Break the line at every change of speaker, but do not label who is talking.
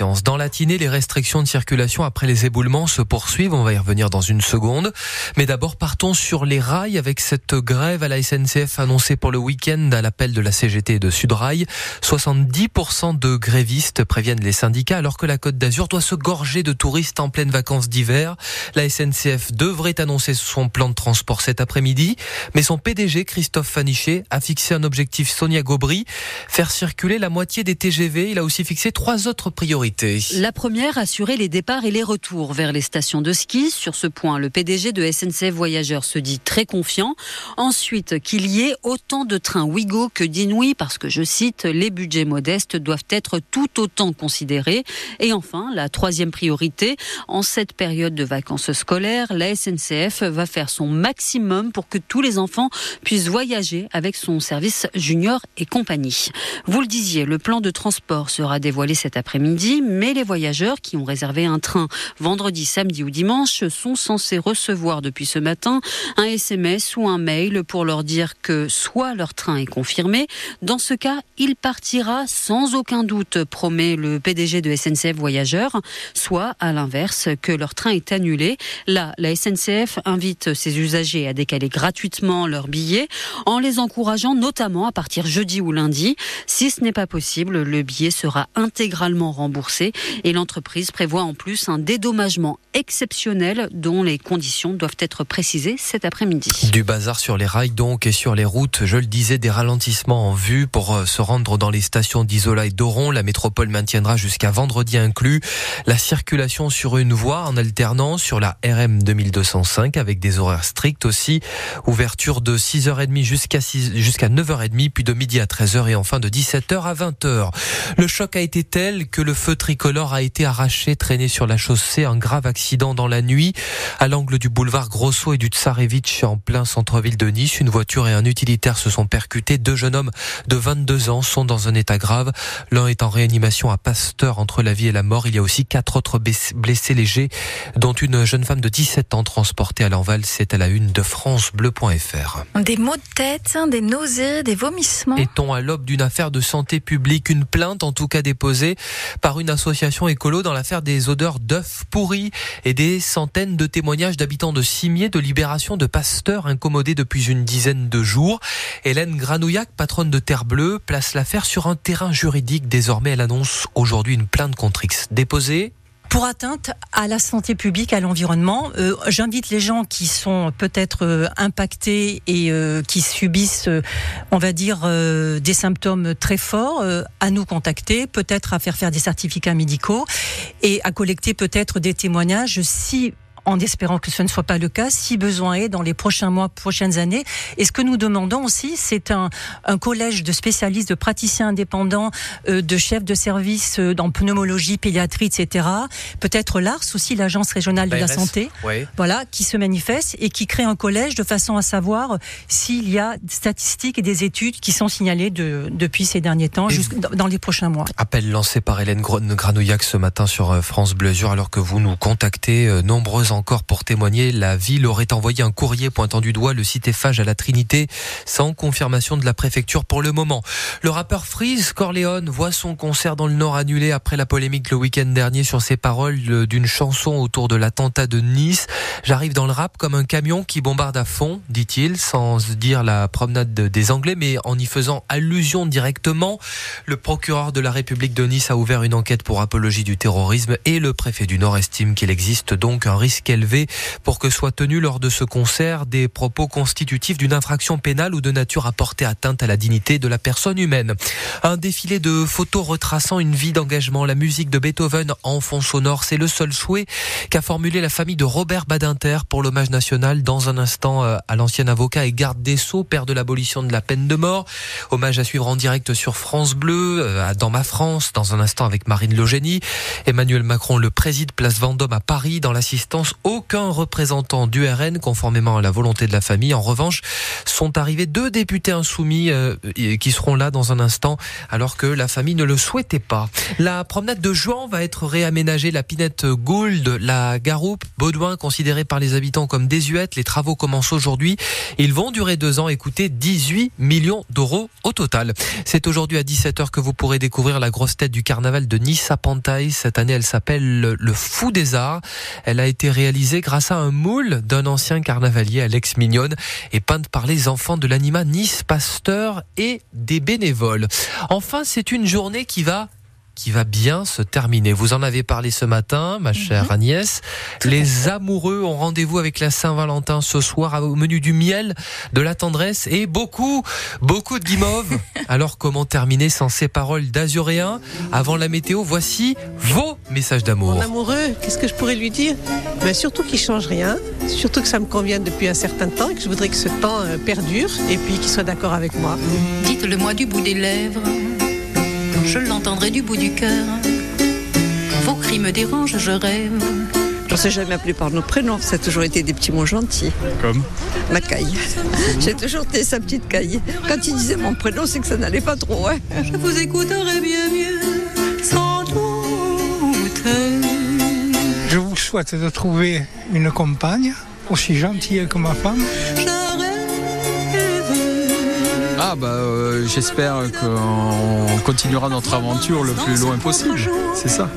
Dans la tinée, les restrictions de circulation après les éboulements se poursuivent. On va y revenir dans une seconde. Mais d'abord, partons sur les rails avec cette grève à la SNCF annoncée pour le week-end à l'appel de la CGT et de Sudrail. 70% de grévistes préviennent les syndicats alors que la Côte d'Azur doit se gorger de touristes en pleine vacances d'hiver. La SNCF devrait annoncer son plan de transport cet après-midi. Mais son PDG, Christophe Fanichet, a fixé un objectif Sonia Gobry, faire circuler la moitié des TGV. Il a aussi fixé trois autres priorités
la première, assurer les départs et les retours vers les stations de ski. Sur ce point, le PDG de SNCF Voyageurs se dit très confiant. Ensuite, qu'il y ait autant de trains Ouigo que d'Inouï, parce que, je cite, les budgets modestes doivent être tout autant considérés. Et enfin, la troisième priorité, en cette période de vacances scolaires, la SNCF va faire son maximum pour que tous les enfants puissent voyager avec son service junior et compagnie. Vous le disiez, le plan de transport sera dévoilé cet après-midi mais les voyageurs qui ont réservé un train vendredi, samedi ou dimanche sont censés recevoir depuis ce matin un SMS ou un mail pour leur dire que soit leur train est confirmé, dans ce cas, il partira sans aucun doute, promet le PDG de SNCF Voyageurs, soit à l'inverse, que leur train est annulé. Là, la SNCF invite ses usagers à décaler gratuitement leurs billets en les encourageant notamment à partir jeudi ou lundi. Si ce n'est pas possible, le billet sera intégralement remboursé et l'entreprise prévoit en plus un dédommagement exceptionnel dont les conditions doivent être précisées cet après-midi.
Du bazar sur les rails donc et sur les routes, je le disais, des ralentissements en vue pour euh, se rendre dans les stations d'Isola et d'Oron. La métropole maintiendra jusqu'à vendredi inclus la circulation sur une voie en alternance sur la RM 2205 avec des horaires stricts aussi. Ouverture de 6h30 jusqu'à jusqu'à 9h30 puis de midi à 13h et enfin de 17h à 20h. Le choc a été tel que le feu tricolore a été arraché, traîné sur la chaussée. Un grave accident dans la nuit à l'angle du boulevard Grosso et du Tsarevitch en plein centre-ville de Nice. Une voiture et un utilitaire se sont percutés. Deux jeunes hommes de 22 ans sont dans un état grave. L'un est en réanimation à Pasteur entre la vie et la mort. Il y a aussi quatre autres blessés légers, dont une jeune femme de 17 ans transportée à l'Enval. C'est à la une de francebleu.fr.
Des maux de tête, des nausées, des vomissements.
Est-on à l'aube d'une affaire de santé publique? Une plainte en tout cas déposée par une association écolo dans l'affaire des odeurs d'œufs pourris et des centaines de témoignages d'habitants de Cimier de libération de pasteurs incommodés depuis une dizaine de jours. Hélène Granouillac, patronne de Terre Bleue, place l'affaire sur un terrain juridique. Désormais, elle annonce aujourd'hui une plainte contre X déposée
pour atteinte à la santé publique, à l'environnement. Euh, j'invite les gens qui sont peut-être euh, impactés et euh, qui subissent, on va dire, des symptômes très forts, à nous contacter, peut-être à faire faire des certificats médicaux et à collecter peut-être des témoignages si en espérant que ce ne soit pas le cas, si besoin est dans les prochains mois, prochaines années. Et ce que nous demandons aussi, c'est un, un, collège de spécialistes, de praticiens indépendants, euh, de chefs de service euh, dans pneumologie, pédiatrie, etc. Peut-être l'ARS aussi, l'Agence régionale de la santé, voilà, qui se manifeste et qui crée un collège de façon à savoir s'il y a des statistiques et des études qui sont signalées de, depuis ces derniers temps, jusqu'à dans les prochains mois.
Appel lancé par Hélène Granouillac ce matin sur euh, France Bleu Azur, alors que vous nous contactez nombreuses encore pour témoigner. La ville aurait envoyé un courrier pointant du doigt le Eiffage à la Trinité sans confirmation de la préfecture pour le moment. Le rappeur Freeze Corleone voit son concert dans le Nord annulé après la polémique le week-end dernier sur ses paroles d'une chanson autour de l'attentat de Nice. J'arrive dans le rap comme un camion qui bombarde à fond, dit-il, sans dire la promenade des Anglais, mais en y faisant allusion directement. Le procureur de la République de Nice a ouvert une enquête pour apologie du terrorisme et le préfet du Nord estime qu'il existe donc un risque élevé pour que soient tenus lors de ce concert des propos constitutifs d'une infraction pénale ou de nature à porter atteinte à la dignité de la personne humaine. Un défilé de photos retraçant une vie d'engagement, la musique de Beethoven en fond sonore, c'est le seul souhait qu'a formulé la famille de Robert Badinter pour l'hommage national dans un instant euh, à l'ancien avocat et garde des Sceaux, père de l'abolition de la peine de mort. Hommage à suivre en direct sur France Bleu, euh, dans ma France, dans un instant avec Marine Logénie. Emmanuel Macron le préside place Vendôme à Paris dans l'assistance Aucun représentant du RN, conformément à la volonté de la famille. En revanche, sont arrivés deux députés insoumis euh, qui seront là dans un instant, alors que la famille ne le souhaitait pas. La promenade de Juan va être réaménagée. La Pinette Gould, la Garoupe, Baudouin, considérés par les habitants comme désuètes. Les travaux commencent aujourd'hui. Ils vont durer deux ans et coûter 18 millions d'euros au total. C'est aujourd'hui à 17h que vous pourrez découvrir la grosse tête du carnaval de Nice à Pantaille. Cette année, elle s'appelle Le Fou des Arts. Elle a été réalisée grâce à un moule d'un ancien carnavalier, Alex Mignonne, et peinte par les enfants de l'anima Nice Pasteur et des bénévoles. Enfin, c'est une journée qui va qui va bien se terminer. Vous en avez parlé ce matin, ma chère mhm. Agnès. Les amoureux ont rendez-vous avec la Saint-Valentin ce soir au menu du miel, de la tendresse et beaucoup, beaucoup de guimauve. Alors comment terminer sans ces paroles d'azuréen? Avant la météo, voici vos messages d'amour.
Mon amoureux, qu'est-ce que je pourrais lui dire? Ben Surtout qu'il change rien, surtout que ça me convient depuis un certain temps et que je voudrais que ce temps euh, perdure et puis qu'il soit d'accord avec moi.
Dites-le moi du bout des lèvres je l'entendrai du bout du cœur. Vos cris me dérangent, je rêve.
On s'est jamais appelé par nos prénoms, ça a toujours été des petits mots gentils.
Comme
Ma caille. J'ai toujours été sa petite caille. Quand il disait mon prénom, c'est que ça n'allait pas trop. Hein.
Je vous écouterai bien mieux, sans doute.
Je vous souhaite de trouver une compagne aussi gentille que ma femme.
Ah bah euh, j'espère qu'on continuera notre aventure le plus loin possible. C'est ça.